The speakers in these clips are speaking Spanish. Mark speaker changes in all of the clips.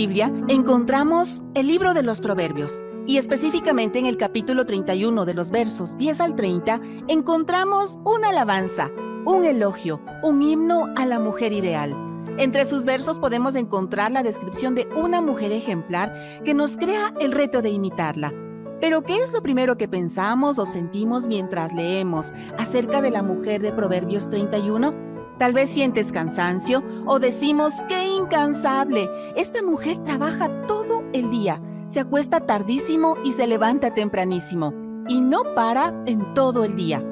Speaker 1: Biblia encontramos el libro de los Proverbios y específicamente en el capítulo 31 de los versos 10 al 30 encontramos una alabanza, un elogio, un himno a la mujer ideal. Entre sus versos podemos encontrar la descripción de una mujer ejemplar que nos crea el reto de imitarla. Pero ¿qué es lo primero que pensamos o sentimos mientras leemos acerca de la mujer de Proverbios 31? Tal vez sientes cansancio o decimos, qué incansable. Esta mujer trabaja todo el día, se acuesta tardísimo y se levanta tempranísimo, y no para en todo el día.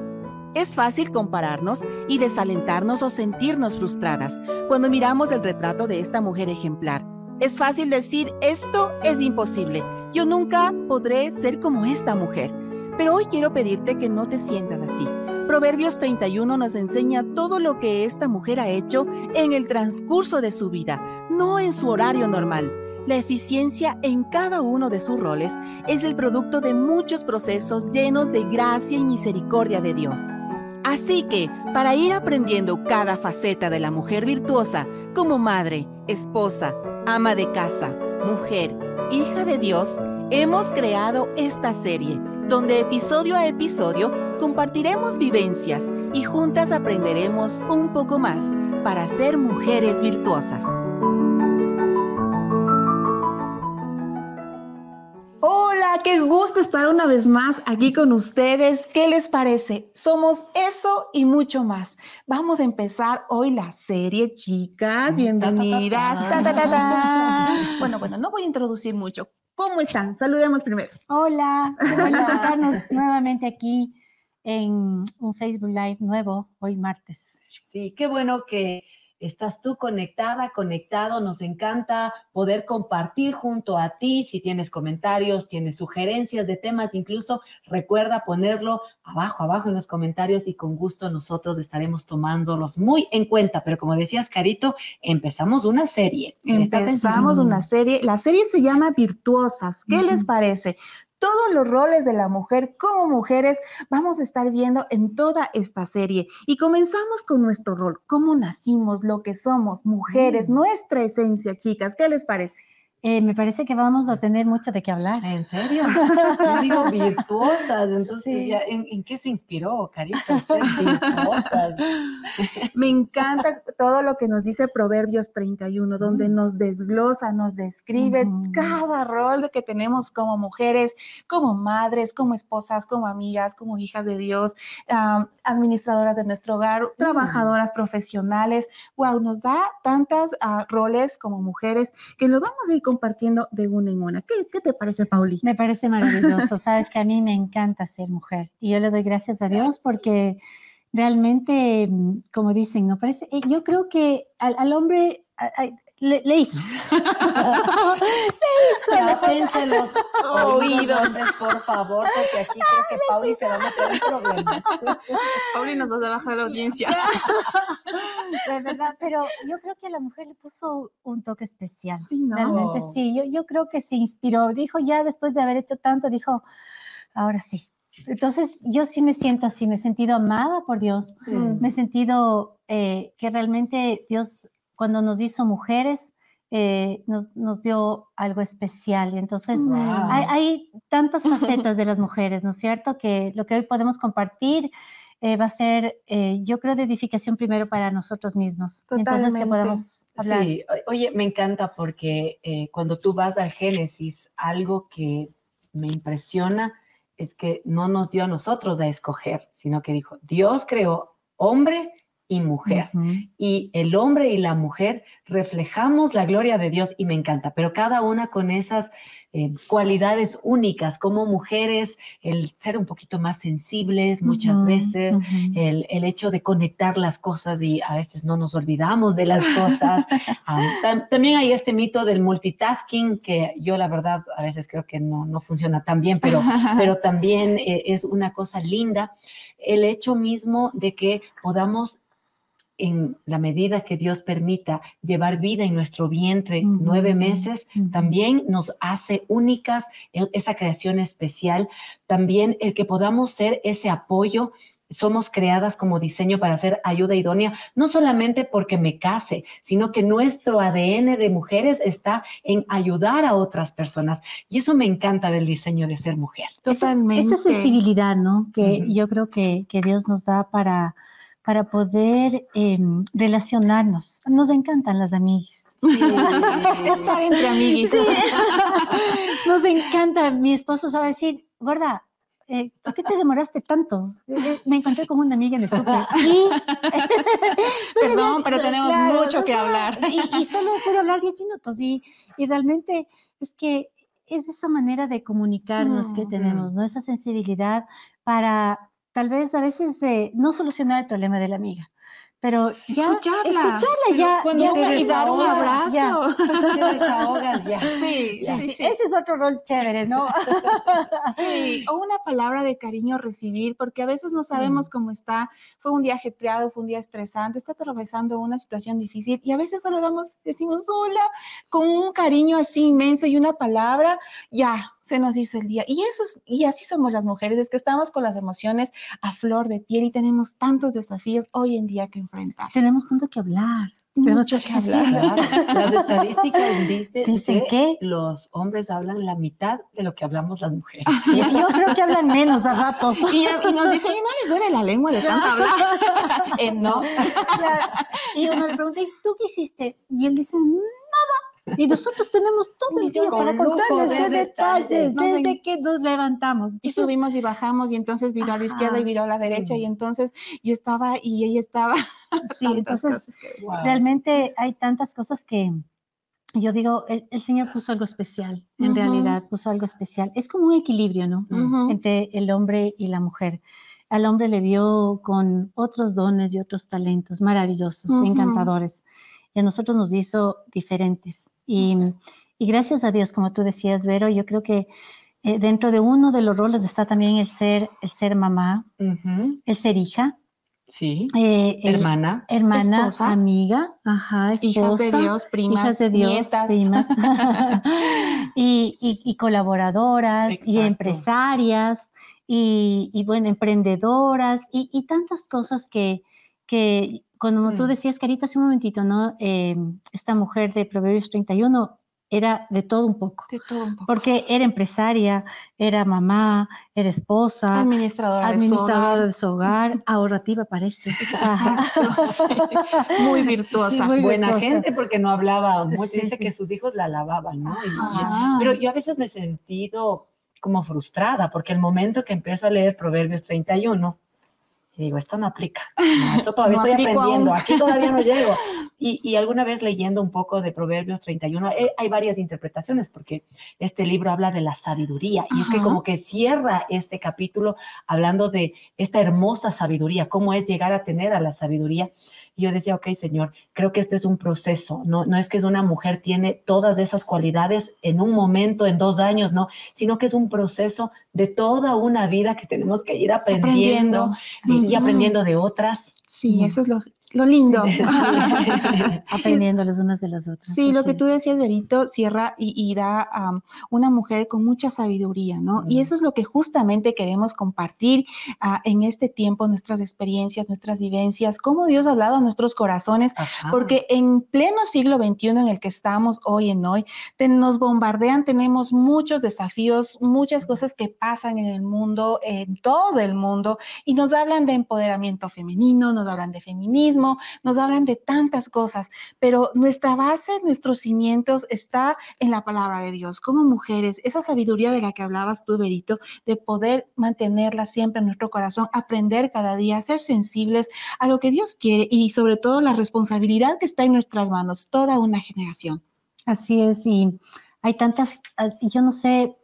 Speaker 1: Es fácil compararnos y desalentarnos o sentirnos frustradas cuando miramos el retrato de esta mujer ejemplar. Es fácil decir, esto es imposible, yo nunca podré ser como esta mujer. Pero hoy quiero pedirte que no te sientas así Proverbios 31 nos enseña todo lo que esta mujer ha hecho en el transcurso de su vida, no en su horario normal. La eficiencia en cada uno de sus roles es el producto de muchos procesos llenos de gracia y misericordia de Dios. Así que, para ir aprendiendo cada faceta de la mujer virtuosa, como madre, esposa, ama de casa, mujer, hija de Dios, hemos creado esta serie, donde episodio a episodio compartiremos vivencias y juntas aprenderemos un poco más para ser mujeres virtuosas. Hola, qué gusto estar una vez más aquí con ustedes. ¿Qué les parece? Somos eso y mucho más. Vamos a empezar hoy la serie, chicas. Bienvenidas. bueno, bueno, no voy a introducir mucho. ¿Cómo están? Saludemos primero.
Speaker 2: Hola, hola, nuevamente aquí en un Facebook Live nuevo hoy martes.
Speaker 3: Sí, qué bueno que estás tú conectada, conectado. Nos encanta poder compartir junto a ti. Si tienes comentarios, tienes sugerencias de temas, incluso recuerda ponerlo abajo, abajo en los comentarios y con gusto nosotros estaremos tomándolos muy en cuenta. Pero como decías, Carito, empezamos una serie.
Speaker 1: Empezamos una serie. La serie se llama Virtuosas. ¿Qué les parece? Todos los roles de la mujer como mujeres vamos a estar viendo en toda esta serie. Y comenzamos con nuestro rol, cómo nacimos, lo que somos, mujeres, mm. nuestra esencia, chicas. ¿Qué les parece?
Speaker 2: Eh, me parece que vamos a tener mucho de qué hablar.
Speaker 3: ¿En serio? Yo digo virtuosas, entonces, ¿en, qué se inspiró, Carita? virtuosas.
Speaker 1: Me encanta todo lo que nos dice Proverbios 31, donde mm. nos desglosa, nos describe cada rol que tenemos como mujeres, como madres, como esposas, como amigas, como hijas de Dios, administradoras de nuestro hogar, mm. trabajadoras profesionales. Wow, nos da tantas ah, roles como mujeres que lo vamos a ir compartiendo de una en una. ¿Qué, te parece, Pauli?
Speaker 2: Me parece maravilloso. Sabes que a mí me encanta ser mujer y yo le doy gracias a Dios porque realmente, como dicen, no parece, eh, yo creo que al, hombre le,
Speaker 3: le hizo. los oídos, por favor, porque aquí creo que Pauli se va a meter en problemas.
Speaker 1: Pauli nos va a bajar la audiencia.
Speaker 2: De verdad, pero yo creo que a la mujer le puso un toque especial. Sí, ¿no? Realmente sí, yo, yo creo que se inspiró. Dijo ya después de haber hecho tanto, dijo, ahora sí. Entonces, yo sí me siento así, me he sentido amada por Dios, mm. me he sentido eh, que realmente Dios cuando nos hizo mujeres, eh, nos, nos, dio algo especial. Y entonces hay, tantas facetas de las mujeres, ¿no es cierto? Que lo que hoy podemos compartir eh, va a ser, eh, yo creo, de edificación primero para nosotros mismos. Entonces, que podamos hablar.
Speaker 3: Sí, oye, me encanta porque cuando tú vas al Génesis, algo que me impresiona es que no nos dio a nosotros a escoger, sino que dijo, Dios creó hombre y mujer. Y el hombre y la mujer reflejamos la gloria de Dios y me encanta, pero cada una con esas eh, cualidades únicas como mujeres, el ser un poquito más sensibles muchas veces, el, hecho de conectar las cosas y a veces no nos olvidamos de las cosas. Ah, también hay este mito del multitasking que yo la verdad a veces creo que no, no funciona tan bien, pero, pero también eh, es una cosa linda el hecho mismo de que podamos en la medida que Dios permita llevar vida en nuestro vientre nueve meses, también nos hace únicas esa creación especial, también el que podamos ser ese apoyo somos creadas como diseño para ser ayuda idónea, no solamente porque me case, sino que nuestro ADN de mujeres está en ayudar a otras personas. Y eso me encanta del diseño de ser mujer.
Speaker 2: Totalmente. Esa, sensibilidad, ¿no? Que yo creo que, que, Dios nos da para, para poder em, relacionarnos. Nos encantan las amigas. Sí,
Speaker 1: estar entre amiguis.
Speaker 2: Nos encanta. Mi esposo sabe decir, gorda, eh, ¿por qué te demoraste tanto? Eh, eh, me encontré con una amiga en el súper.
Speaker 1: Perdón, pero tenemos mucho que hablar.
Speaker 2: Y, solo pude hablar 10 minutos. Y, y realmente es que es esa manera de comunicarnos que tenemos, ¿no? Esa sensibilidad para tal vez a veces no solucionar el problema de la amiga, pero ya escucharla, escucharla ya,
Speaker 1: cuando te dar un abrazo, ya.
Speaker 3: te desahogas ya.
Speaker 2: Sí, sí, sí, ese es otro rol chévere, ¿no?
Speaker 1: Sí, o una palabra de cariño recibir, porque a veces no sabemos mm. cómo está, fue un día ajetreado, fue un día estresante, está atravesando una situación difícil y a veces solo damos, decimos hola, con un cariño así inmenso y una palabra, ya, se nos hizo el día. Y eso y así somos las mujeres, es que estamos con las emociones a flor de piel y tenemos tantos desafíos hoy en día que enfrentar.
Speaker 2: Tenemos tanto que hablar. Tenemos
Speaker 3: mucho que hablar. Las estadísticas dicen, que los hombres hablan la mitad de lo que hablamos las mujeres.
Speaker 2: Yo creo que hablan menos a ratos.
Speaker 1: Y, nos dicen, ¿y no les duele la lengua de tanto hablar? Eh, no.
Speaker 2: Y uno le pregunta, ¿y tú qué hiciste? Y él dice, nada. Y nosotros tenemos todo el día para contarles de detalles, desde que nos levantamos.
Speaker 1: y subimos y bajamos, y entonces viró a la izquierda y viró a la derecha, y entonces yo estaba y ella estaba.
Speaker 2: Sí, entonces realmente hay tantas cosas que yo digo, el, Señor puso algo especial, en realidad puso algo especial. Es como un equilibrio, ¿no? Entre el hombre y la mujer. Al hombre le dio con otros dones y otros talentos maravillosos, encantadores y a nosotros nos hizo diferentes. Y, gracias a Dios, como tú decías, Vero, yo creo que eh, dentro de uno de los roles está también el ser, el ser mamá, el ser hija.
Speaker 3: Sí. Eh, hermana.
Speaker 2: Hermana, amiga, ajá, esposa,
Speaker 1: hijas de Dios, primas,
Speaker 2: hijas de Dios, primas, y, colaboradoras, y empresarias, y, bueno, emprendedoras, y, tantas cosas que, que como tú mm. decías, Carita, hace un momentito, ¿no? Eh, esta mujer de Proverbios 31 era de todo un poco.
Speaker 1: De todo un poco.
Speaker 2: Porque era empresaria, era mamá, era esposa.
Speaker 1: Administradora,
Speaker 2: de, su hogar. ahorrativa parece.
Speaker 1: Muy virtuosa.
Speaker 3: muy Buena gente porque no hablaba mucho. Dice que sus hijos la lavaban, ¿no? Ah. pero yo a veces me he sentido como frustrada porque el momento que empiezo a leer Proverbios 31, y digo, esto no aplica. esto todavía estoy aprendiendo. Aquí todavía no llego. Y, y, alguna vez leyendo un poco de Proverbios 31, eh, hay varias interpretaciones porque este libro habla de la sabiduría. Y es que como que cierra este capítulo hablando de esta hermosa sabiduría, cómo es llegar a tener a la sabiduría. Y yo decía, ok, Señor, creo que este es un proceso. No, no es que una mujer tiene todas esas cualidades en un momento, en dos años, no, sino que es un proceso de toda una vida que tenemos que ir aprendiendo, y aprendiendo de otras.
Speaker 1: Sí, eso es lo, lo lindo.
Speaker 2: Aprendiendo las unas de las otras.
Speaker 1: Sí, lo que tú decías, Berito, cierra y, da a una mujer con mucha sabiduría, ¿no? Y eso es lo que justamente queremos compartir ah, en este tiempo, nuestras experiencias, nuestras vivencias, cómo Dios ha hablado a nuestros corazones, porque en pleno siglo XXI en el que estamos hoy en hoy, nos bombardean, tenemos muchos desafíos, muchas cosas que pasan en el mundo, en todo el mundo, y nos hablan de empoderamiento femenino, nos hablan de feminismo nos hablan de tantas cosas, pero nuestra base, nuestros cimientos está en la palabra de Dios. Como mujeres, esa sabiduría de la que hablabas tú, Berito, de poder mantenerla siempre en nuestro corazón, aprender cada día, ser sensibles a lo que Dios quiere y sobre todo la responsabilidad que está en nuestras manos, toda una generación.
Speaker 2: Así es, y hay tantas, ah, yo no sé,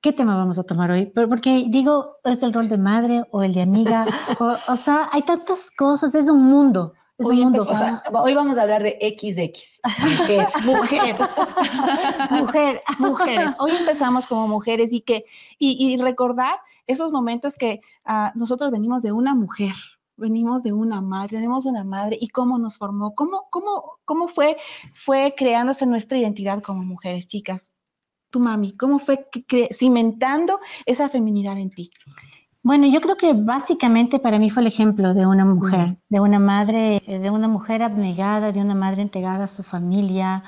Speaker 2: ¿qué tema vamos a tomar hoy? Porque digo, es el rol de madre o el de amiga, o, sea, hay tantas cosas, es un mundo.
Speaker 3: Hoy, hoy, vamos a hablar de XX.
Speaker 1: Mujer. mujer. mujer. Mujeres. Hoy empezamos como mujeres y que, y, recordar esos momentos que ah, nosotros venimos de una mujer, venimos de una madre, tenemos una madre y cómo nos formó, cómo, cómo, cómo fue, fue creándose nuestra identidad como mujeres, chicas. Tu mami, ¿cómo fue cimentando esa feminidad en ti?
Speaker 2: Bueno, yo creo que básicamente para mí fue el ejemplo de una mujer, de una madre, de una mujer abnegada, de una madre entregada a su familia,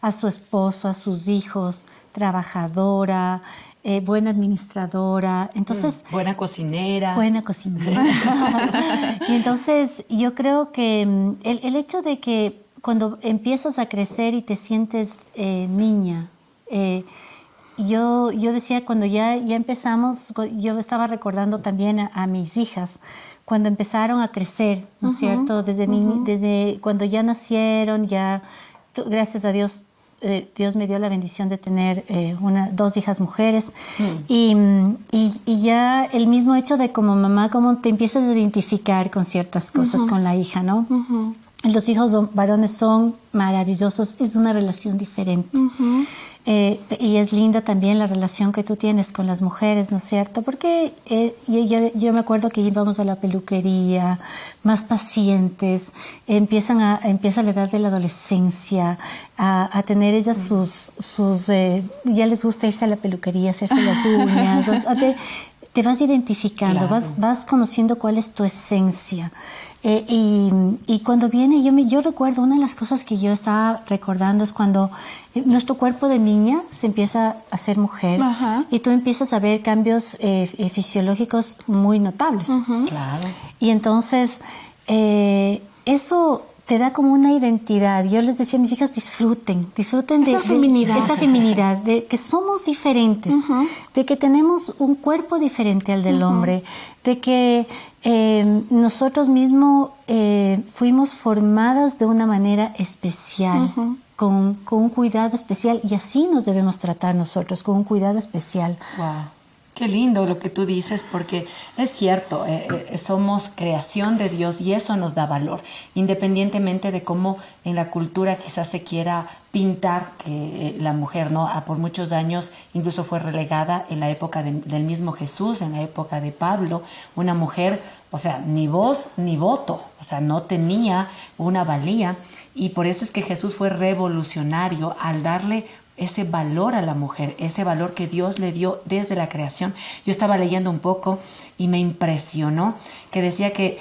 Speaker 2: a su esposo, a sus hijos, trabajadora, eh, buena administradora, entonces...
Speaker 3: Mm, buena cocinera.
Speaker 2: Buena cocinera. y entonces yo creo que mm, el, hecho de que cuando empiezas a crecer y te sientes eh, niña, eh, yo, yo decía, cuando ya, ya empezamos, yo estaba recordando también a, mis hijas, cuando empezaron a crecer, ¿no es cierto? Desde, desde cuando ya nacieron, ya, gracias a Dios, eh, Dios me dio la bendición de tener eh, una, dos hijas mujeres mm. y, y, ya el mismo hecho de como mamá, como te empiezas a identificar con ciertas cosas con la hija, ¿no? Los hijos varones son maravillosos, es una relación diferente. Eh, y es linda también la relación que tú tienes con las mujeres, ¿no es cierto? Porque eh, yo, me acuerdo que íbamos a la peluquería, más pacientes, empiezan a, empieza la edad de la adolescencia, a, tener ellas sus, sus eh, ya les gusta irse a la peluquería, hacerse las uñas, te, vas identificando, vas, vas conociendo cuál es tu esencia. Eh, y, cuando viene, yo, me, yo recuerdo, una de las cosas que yo estaba recordando es cuando eh, nuestro cuerpo de niña se empieza a ser mujer y tú empiezas a ver cambios eh, fisiológicos muy notables.
Speaker 3: Claro.
Speaker 2: Y entonces, eso te da como una identidad. Yo les decía a mis hijas, disfruten, disfruten
Speaker 1: de, esa feminidad.
Speaker 2: esa feminidad, de que somos diferentes, de que tenemos un cuerpo diferente al del hombre, de que eh, nosotros mismos eh, fuimos formadas de una manera especial, con, con, un cuidado especial, y así nos debemos tratar nosotros, con un cuidado especial.
Speaker 3: Wow. Qué lindo lo que tú dices, porque es cierto, eh, eh, somos creación de Dios y eso nos da valor, independientemente de cómo en la cultura quizás se quiera pintar que eh, la mujer, ¿no? Ah, por muchos años incluso fue relegada en la época del mismo Jesús, en la época de Pablo, una mujer, o sea, ni voz ni voto, o sea, no tenía una valía y por eso es que Jesús fue revolucionario al darle ese valor a la mujer, ese valor que Dios le dio desde la creación. Yo estaba leyendo un poco y me impresionó que decía que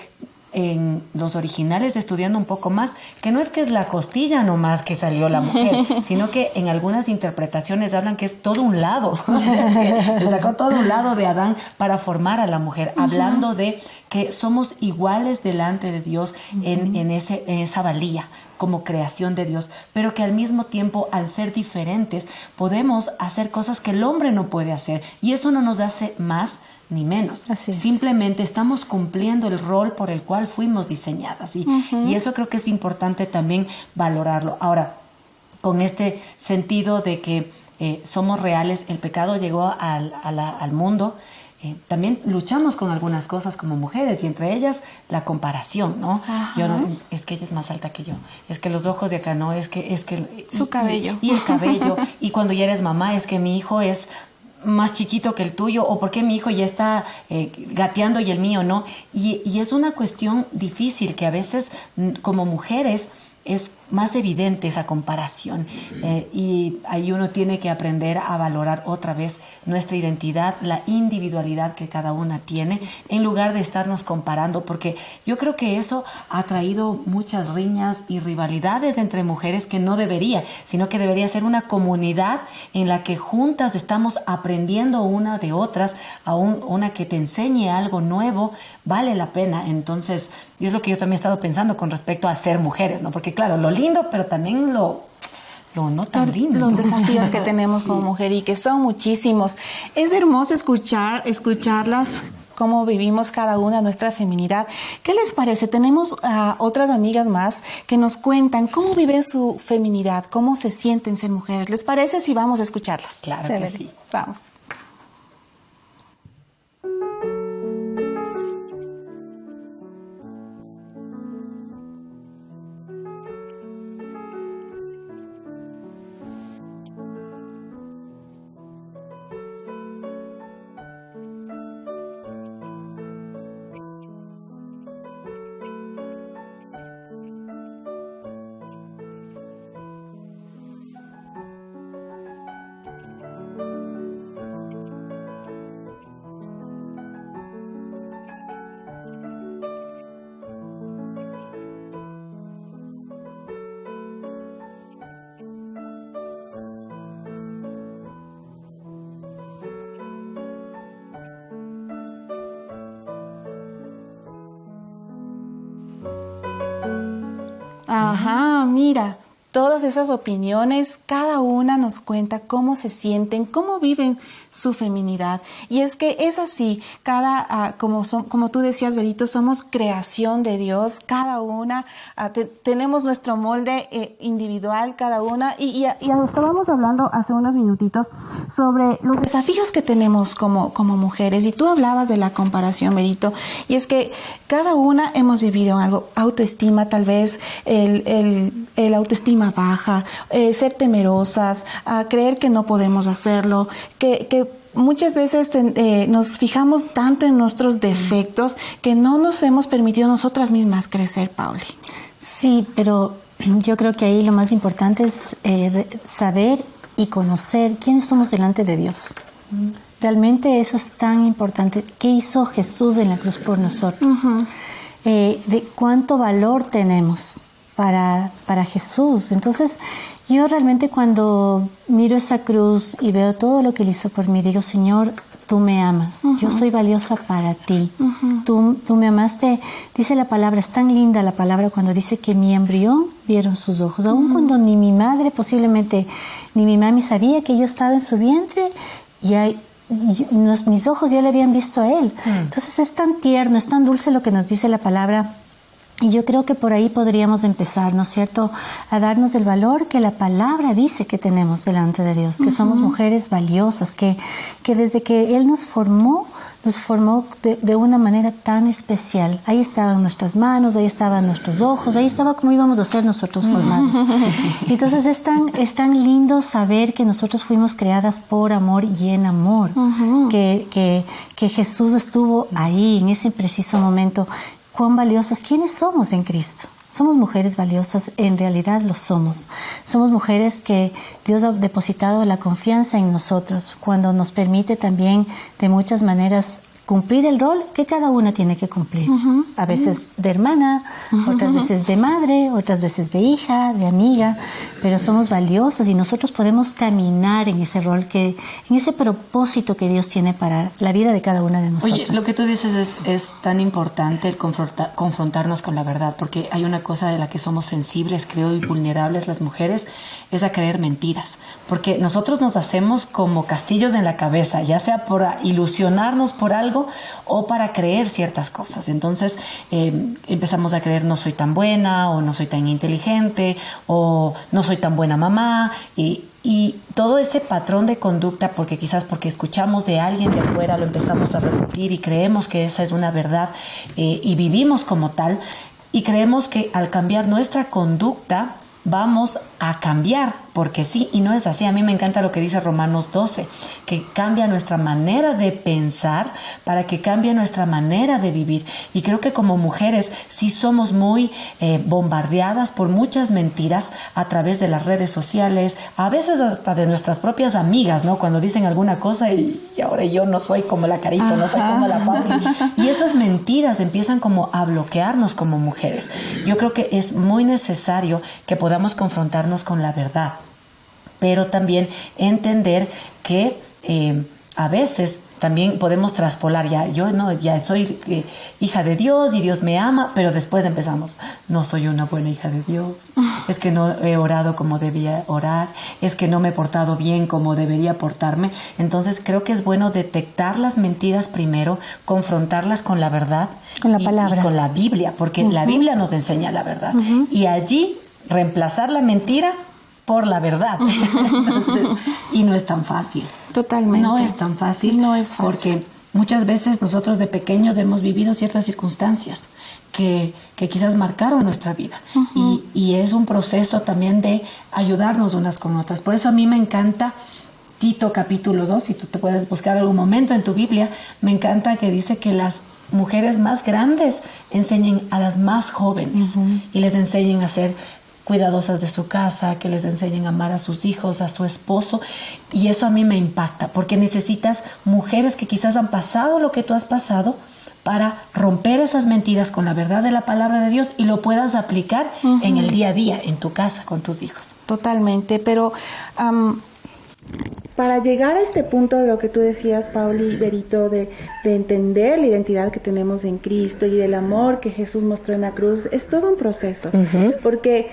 Speaker 3: en los originales, estudiando un poco más, que no es que es la costilla nomás que salió la mujer, sino que en algunas interpretaciones hablan que es todo un lado, le sacó todo un lado de Adán para formar a la mujer, hablando de que somos iguales delante de Dios en, en, ese, en esa valía como creación de Dios, pero que al mismo tiempo, al ser diferentes, podemos hacer cosas que el hombre no puede hacer y eso no nos hace más ni menos. Simplemente estamos cumpliendo el rol por el cual fuimos diseñadas y, y eso creo que es importante también valorarlo. Ahora, con este sentido de que eh, somos reales, el pecado llegó al, al mundo. Eh, también luchamos con algunas cosas como mujeres y entre ellas la comparación, ¿no? Yo es que ella es más alta que yo, es que los ojos de acá no, es que es que
Speaker 1: su cabello
Speaker 3: y el cabello y cuando ya eres mamá es que mi hijo es más chiquito que el tuyo o por qué mi hijo ya está eh, gateando y el mío no. Y, y, es una cuestión difícil que a veces mm, como mujeres es más evidente esa comparación eh, y ahí uno tiene que aprender a valorar otra vez nuestra identidad, la individualidad que cada una tiene, en lugar de estarnos comparando, porque yo creo que eso ha traído muchas riñas y rivalidades entre mujeres que no debería, sino que debería ser una comunidad en la que juntas estamos aprendiendo una de otras, a una que te enseñe algo nuevo, vale la pena. Entonces, y es lo que yo también he estado pensando con respecto a ser mujeres, ¿no? Porque claro, lo lindo, pero también lo, lo no tan lindo.
Speaker 1: Los desafíos que tenemos como mujer y que son muchísimos. Es hermoso escuchar, escucharlas cómo vivimos cada una nuestra feminidad. ¿Qué les parece? Tenemos a otras amigas más que nos cuentan cómo viven su feminidad, cómo se sienten ser mujeres. ¿Les parece si vamos a escucharlas?
Speaker 3: Claro que sí.
Speaker 1: Vamos. Mira, todas esas opiniones, cada una nos cuenta cómo se sienten, cómo viven su feminidad. Y es que es así, cada, ah, como, son, como tú decías, Berito, somos creación de Dios, cada una, ah, tenemos nuestro molde eh, individual, cada una, y, estábamos hablando hace unos minutitos sobre los desafíos que tenemos como, como mujeres, y tú hablabas de la comparación, Berito, y es que cada una hemos vivido algo, autoestima tal vez, el, el, autoestima baja, eh, ser temerosas, a creer que no podemos hacerlo, que, que muchas veces eh, nos fijamos tanto en nuestros defectos que no nos hemos permitido nosotras mismas crecer, Pauli.
Speaker 2: Sí, pero yo creo que ahí lo más importante es eh, saber y conocer quiénes somos delante de Dios. Realmente eso es tan importante. ¿Qué hizo Jesús en la cruz por nosotros? de cuánto valor tenemos para, para Jesús. Entonces, yo realmente cuando miro esa cruz y veo todo lo que Él hizo por mí, digo, Señor, tú me amas, yo soy valiosa para ti, tú, tú, me amaste, dice la palabra, es tan linda la palabra cuando dice que mi embrión vieron sus ojos, aun cuando ni mi madre posiblemente, ni mi mami sabía que yo estaba en su vientre, y, hay, mis ojos ya le habían visto a Él. Entonces es tan tierno, es tan dulce lo que nos dice la palabra y yo creo que por ahí podríamos empezar, ¿no es cierto?, a darnos el valor que la palabra dice que tenemos delante de Dios, que somos mujeres valiosas, que, que desde que Él nos formó, nos formó de, una manera tan especial. Ahí estaban nuestras manos, ahí estaban nuestros ojos, ahí estaba como íbamos a ser nosotros formados. Entonces es tan, es tan lindo saber que nosotros fuimos creadas por amor y en amor, que, que, que Jesús estuvo ahí en ese preciso momento cuán valiosas, quiénes somos en Cristo. Somos mujeres valiosas, en realidad lo somos. Somos mujeres que Dios ha depositado la confianza en nosotros, cuando nos permite también de muchas maneras cumplir el rol que cada una tiene que cumplir. A veces de hermana, otras veces de madre, otras veces de hija, de amiga, pero somos valiosas y nosotros podemos caminar en ese rol, que, en ese propósito que Dios tiene para la vida de cada una de nosotros.
Speaker 3: Oye, lo que tú dices es, es tan importante el confrontarnos con la verdad, porque hay una cosa de la que somos sensibles, creo, y vulnerables las mujeres, es a creer mentiras, porque nosotros nos hacemos como castillos en la cabeza, ya sea por ilusionarnos por algo, o para creer ciertas cosas. Entonces eh, empezamos a creer no soy tan buena o no soy tan inteligente o no soy tan buena mamá y, todo ese patrón de conducta, porque quizás porque escuchamos de alguien de afuera, lo empezamos a repetir y creemos que esa es una verdad eh, y vivimos como tal y creemos que al cambiar nuestra conducta vamos a cambiar porque sí, y no es así. A mí me encanta lo que dice Romanos 12, que cambia nuestra manera de pensar para que cambie nuestra manera de vivir. Y creo que como mujeres sí somos muy eh, bombardeadas por muchas mentiras a través de las redes sociales, a veces hasta de nuestras propias amigas, ¿no? Cuando dicen alguna cosa y, ahora yo no soy como la carita, no soy como la papi. Y esas mentiras empiezan como a bloquearnos como mujeres. Yo creo que es muy necesario que podamos confrontarnos con la verdad pero también entender que eh, a veces también podemos traspolar ya yo no ya soy eh, hija de Dios y Dios me ama pero después empezamos no soy una buena hija de Dios es que no he orado como debía orar es que no me he portado bien como debería portarme. Entonces creo que es bueno detectar las mentiras primero confrontarlas con la verdad
Speaker 2: con la palabra.
Speaker 3: con la Biblia porque la Biblia nos enseña la verdad. Y allí reemplazar la mentira por la verdad. y no es tan fácil.
Speaker 1: Totalmente.
Speaker 3: No es tan fácil.
Speaker 1: No es fácil.
Speaker 3: Porque muchas veces nosotros de pequeños hemos vivido ciertas circunstancias que, quizás marcaron nuestra vida. y, y, es un proceso también de ayudarnos unas con otras. Por eso a mí me encanta Tito capítulo 2, si tú te puedes buscar algún momento en tu Biblia, me encanta que dice que las mujeres más grandes enseñen a las más jóvenes y les enseñen a ser cuidadosas de su casa, que les enseñen a amar a sus hijos, a su esposo. Y eso a mí me impacta, porque necesitas mujeres que quizás han pasado lo que tú has pasado para romper esas mentiras con la verdad de la palabra de Dios y lo puedas aplicar en el día a día, en tu casa, con tus hijos.
Speaker 1: Totalmente, pero para llegar a este punto de lo que tú decías, Pauli Berito, de, de entender la identidad que tenemos en Cristo y del amor que Jesús mostró en la cruz, es todo un proceso. Porque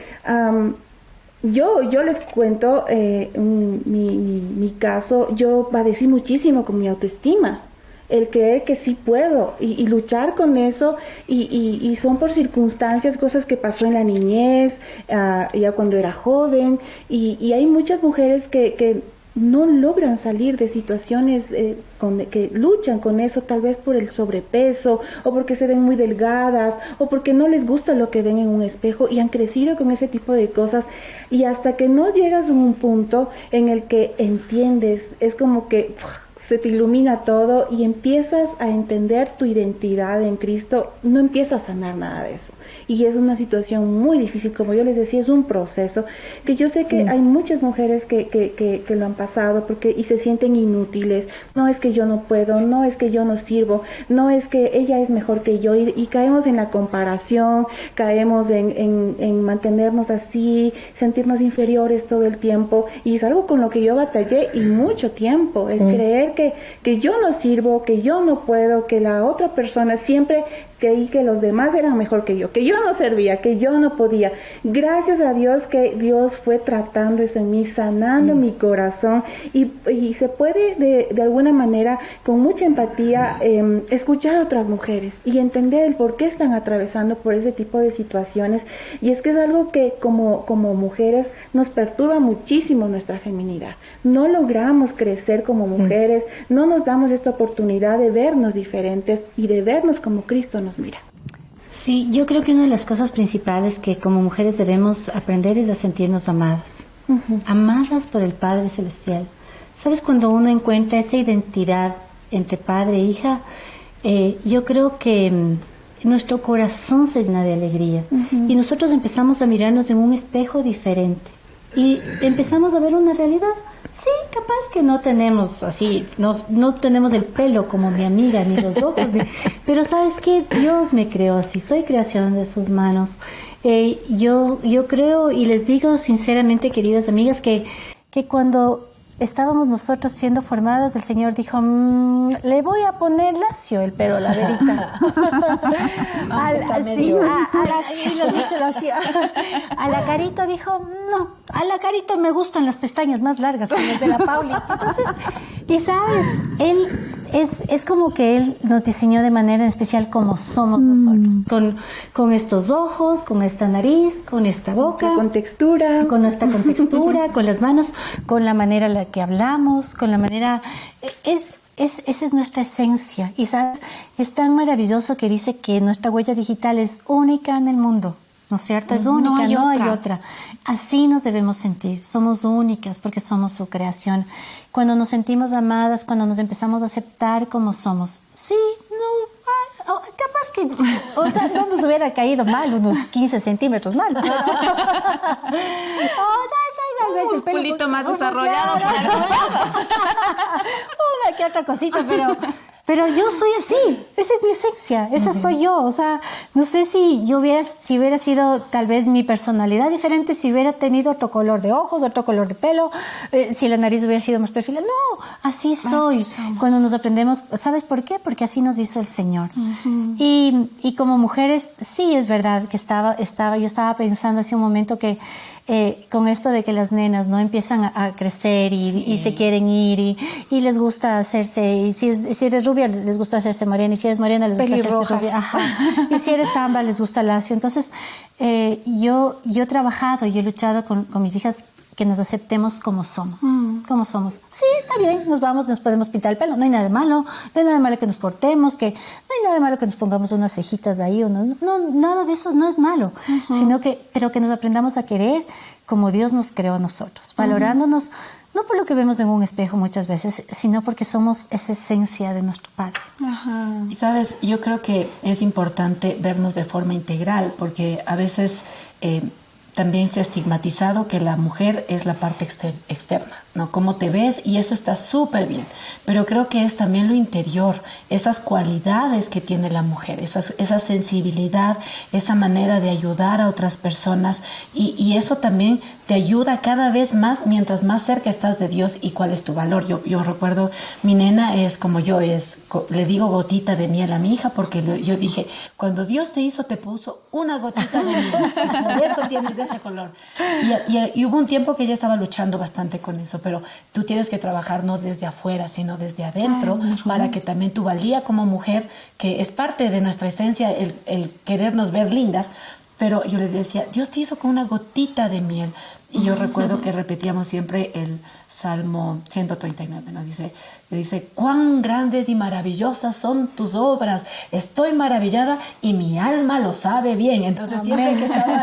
Speaker 1: yo, yo les cuento eh, mi, mi, caso, yo padecí muchísimo con mi autoestima el creer que sí puedo y, luchar con eso y, y, son por circunstancias, cosas que pasó en la niñez, ah, ya cuando era joven y, hay muchas mujeres que, que, no logran salir de situaciones eh, con, que luchan con eso, tal vez por el sobrepeso o porque se ven muy delgadas o porque no les gusta lo que ven en un espejo y han crecido con ese tipo de cosas y hasta que no llegas a un punto en el que entiendes, es como que se te ilumina todo y empiezas a entender tu identidad en Cristo, no empiezas a sanar nada de eso. Y es una situación muy difícil, como yo les decía, es un proceso que yo sé que mm. hay muchas mujeres que, que, que, lo han pasado porque y se sienten inútiles, no es que yo no puedo, no es que yo no sirvo, no es que ella es mejor que yo y, caemos en la comparación, caemos en, en, en mantenernos así, sentirnos inferiores todo el tiempo y es algo con lo que yo batallé y mucho tiempo, el mm. creer que, que yo no sirvo, que yo no puedo, que la otra persona siempre creí que los demás eran mejor que yo, que yo no servía, que yo no podía. Gracias a Dios que Dios fue tratando eso en mí, sanando mm. mi corazón y, se puede de, de, alguna manera, con mucha empatía, em, escuchar a otras mujeres y entender el por qué están atravesando por ese tipo de situaciones. Y es que es algo que como, como mujeres nos perturba muchísimo nuestra feminidad. No logramos crecer como mm. mujeres, no nos damos esta oportunidad de vernos diferentes y de vernos como Cristo nos mira.
Speaker 2: Sí, yo creo que una de las cosas principales que como mujeres debemos aprender es a sentirnos amadas, amadas por el Padre Celestial. ¿Sabes? Cuando uno encuentra esa identidad entre padre e hija, eh, yo creo que mm, nuestro corazón se llena de alegría. Y nosotros empezamos a mirarnos en un espejo diferente. Y empezamos a ver una realidad Sí, capaz que no tenemos así, no, no tenemos el pelo como mi amiga, ni los ojos, pero sabes que Dios me creó así, soy creación de sus manos. Eh, yo, yo creo y les digo sinceramente, queridas amigas, que, que cuando estábamos nosotros siendo formadas, el Señor dijo, mm, le voy a poner lacio el pelo, la verita. a, la, carita dijo, no, a la carita me gustan las pestañas más largas que las de la Pauli. Entonces, y sabes, él es, es como que él nos diseñó de manera especial como somos mm. nosotros, con, con estos ojos, con esta nariz, con esta boca.
Speaker 1: Con textura.
Speaker 2: Con nuestra contextura, con las manos, con la manera en la que hablamos, con la manera... Es, es, esa es nuestra esencia. Y sabes, es tan maravilloso que dice que nuestra huella digital es única en el mundo. ¿No es cierto? Es única, no hay, otra. Así nos debemos sentir, somos únicas porque somos su creación. Cuando nos sentimos amadas, cuando nos empezamos a aceptar como somos, sí, no, oh, capaz que, o sea, no nos hubiera caído mal, unos 15 centímetros mal.
Speaker 3: Oh, un musculito más desarrollado.
Speaker 2: Una que otra cosita, pero pero yo soy así, esa es mi esencia, esa soy yo. O sea, no sé si yo hubiera, si hubiera sido tal vez mi personalidad diferente, si hubiera tenido otro color de ojos, otro color de pelo, eh, si la nariz hubiera sido más perfilada. No, así soy. Cuando nos aprendemos, ¿sabes por qué? Porque así nos hizo el Señor. y, y como mujeres, sí es verdad que estaba, estaba, yo estaba pensando hace un momento que eh, con esto de que las nenas no empiezan a, crecer y, se quieren ir y, les gusta hacerse, y si, si eres rubia les gusta hacerse morena y si eres morena les gusta hacerse rubia. y si eres samba les gusta lacio. Entonces, eh, yo, yo he trabajado y he luchado con, con mis hijas que nos aceptemos como somos, mm. como somos. Sí, está bien, nos vamos, nos podemos pintar el pelo, no hay nada de malo, no hay nada de malo que nos cortemos, que no hay nada de malo que nos pongamos unas cejitas ahí, o no, no, nada de eso no es malo, sino que, pero que nos aprendamos a querer como Dios nos creó a nosotros, valorándonos no por lo que vemos en un espejo muchas veces, sino porque somos esa esencia de nuestro Padre.
Speaker 3: Y sabes, yo creo que es importante vernos de forma integral, porque a veces... Eh, también se ha estigmatizado que la mujer es la parte externa, ¿no? Cómo te ves y eso está súper bien. Pero creo que es también lo interior, esas cualidades que tiene la mujer, esa sensibilidad, esa manera de ayudar a otras personas y, y, eso también te ayuda cada vez más mientras más cerca estás de Dios y cuál es tu valor. Yo, yo recuerdo, mi nena es como yo, es, le digo gotita de miel a mi hija porque yo dije, cuando Dios te hizo te puso una gotita de miel, por eso tienes ese color. Y, y hubo un tiempo que ella estaba luchando bastante con eso pero tú tienes que trabajar no desde afuera, sino desde adentro, para que también tu valía como mujer, que es parte de nuestra esencia, el, el querernos ver lindas, pero yo le decía, Dios te hizo con una gotita de miel. Y yo recuerdo que repetíamos siempre el Salmo 139, ¿no? Dice, dice, cuán grandes y maravillosas son tus obras. Estoy maravillada y mi alma lo sabe bien. Entonces siempre que estaba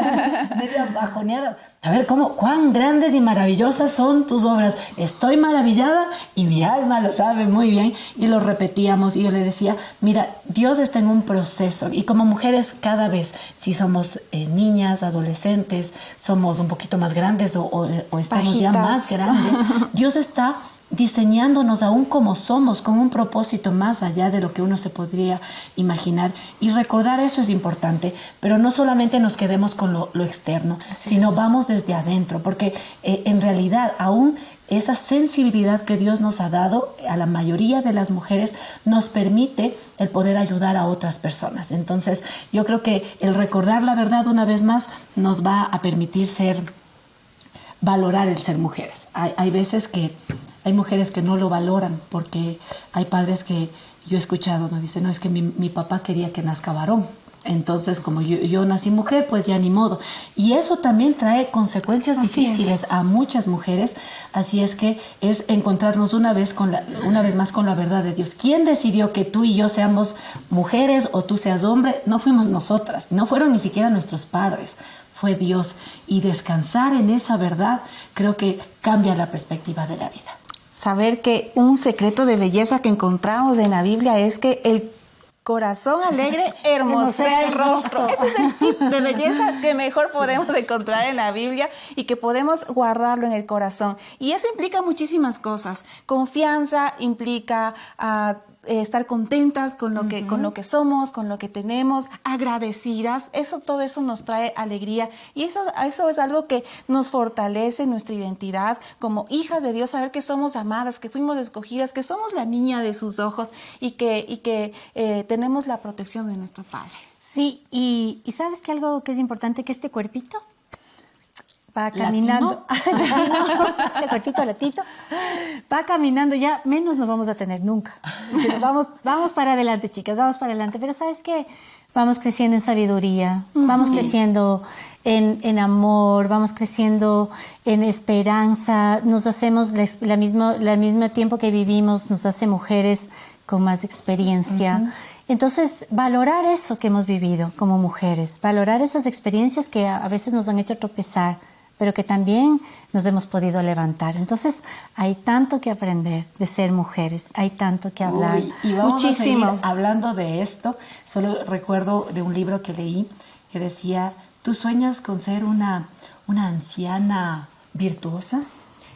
Speaker 3: medio bajoneada, a ver, ¿cómo? ¿Cuán grandes y maravillosas son tus obras? Estoy maravillada y mi alma lo sabe muy bien. Y lo repetíamos y yo le decía, mira, Dios está en un proceso y como mujeres cada vez, si somos eh, niñas, adolescentes, somos un poquito más grandes o, estamos ya más grandes, Dios está diseñándonos aún como somos, con un propósito más allá de lo que uno se podría imaginar. Y recordar eso es importante, pero no solamente nos quedemos con lo, externo, sino vamos desde adentro, porque eh, en realidad aún esa sensibilidad que Dios nos ha dado a la mayoría de las mujeres nos permite el poder ayudar a otras personas. Entonces yo creo que el recordar la verdad una vez más nos va a permitir ser valorar el ser mujeres. Hay, hay veces que hay mujeres que no lo valoran porque hay padres que yo he escuchado, me dicen, no, es que mi, mi papá quería que nazca varón. Entonces, como yo, yo, nací mujer, pues ya ni modo. Y eso también trae consecuencias difíciles a muchas mujeres. Así es que es encontrarnos una vez, con la, una vez más con la verdad de Dios. ¿Quién decidió que tú y yo seamos mujeres o tú seas hombre? No fuimos nosotras, no fueron ni siquiera nuestros padres fue Dios. Y descansar en esa verdad creo que cambia la perspectiva de la vida
Speaker 1: saber que un secreto de belleza que encontramos en la Biblia es que el corazón alegre hermosea el rostro. Ese es el tipo de belleza que mejor podemos encontrar en la Biblia y que podemos guardarlo en el corazón. Y eso implica muchísimas cosas. Confianza implica uh, eh, estar contentas con lo, que, con lo que somos, con lo que tenemos, agradecidas. Eso, todo eso nos trae alegría y eso, eso es algo que nos fortalece nuestra identidad como hijas de Dios, saber que somos amadas, que fuimos escogidas, que somos la niña de sus ojos y que, y que eh, tenemos la protección de nuestro Padre.
Speaker 2: Sí, y, y sabes que algo que es importante, que este cuerpito va caminando, este cuerpito latito, va caminando, ya menos nos vamos a tener nunca. Vamos, vamos para adelante, chicas, vamos para adelante. Pero ¿sabes qué? Vamos creciendo en sabiduría, vamos creciendo en, en, amor, vamos creciendo en esperanza, nos hacemos la, mismo, la mismo tiempo que vivimos, nos hace mujeres con más experiencia. Entonces, valorar eso que hemos vivido como mujeres, valorar esas experiencias que a veces nos han hecho tropezar, pero que también nos hemos podido levantar. Entonces, hay tanto que aprender de ser mujeres, hay tanto que hablar.
Speaker 3: y vamos Muchísimo. hablando de esto, solo recuerdo de un libro que leí que decía, ¿tú sueñas con ser una, una anciana virtuosa?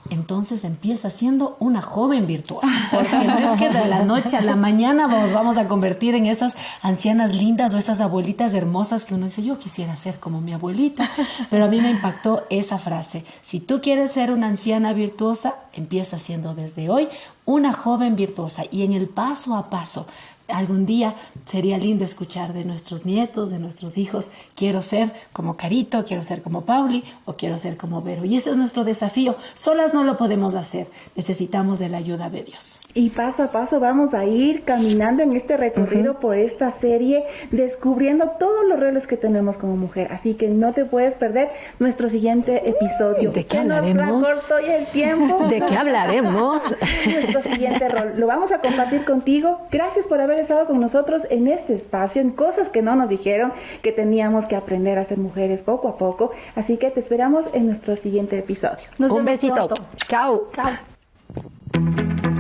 Speaker 3: Entonces empieza siendo una joven virtuosa. Porque no es que de la noche a la mañana nos vamos a convertir en esas ancianas lindas o esas abuelitas hermosas que uno dice, yo quisiera ser como mi abuelita. Pero a mí me impactó esa frase. Si tú quieres ser una anciana virtuosa, empieza siendo desde hoy una joven virtuosa y en el paso a paso algún día sería lindo escuchar de nuestros nietos, de nuestros hijos, quiero ser como Carito, quiero ser como Pauli o quiero ser como Vero. Y ese es nuestro desafío. Solas no lo podemos hacer, necesitamos de la ayuda de Dios.
Speaker 4: Y paso a paso vamos a ir caminando en este recorrido por esta serie, descubriendo todos los roles que tenemos como mujer. Así que no te puedes perder nuestro siguiente episodio.
Speaker 3: ¿De qué hablaremos?
Speaker 4: Nos el tiempo.
Speaker 3: ¿De qué hablaremos?
Speaker 4: nuestro siguiente rol. Lo vamos a compartir contigo. Gracias por haber haber estado con nosotros en este espacio, en cosas que no nos dijeron que teníamos que aprender a ser mujeres poco a poco. Así que te esperamos en nuestro siguiente episodio.
Speaker 3: Nos Un besito. Pronto. Chao.
Speaker 4: Chao.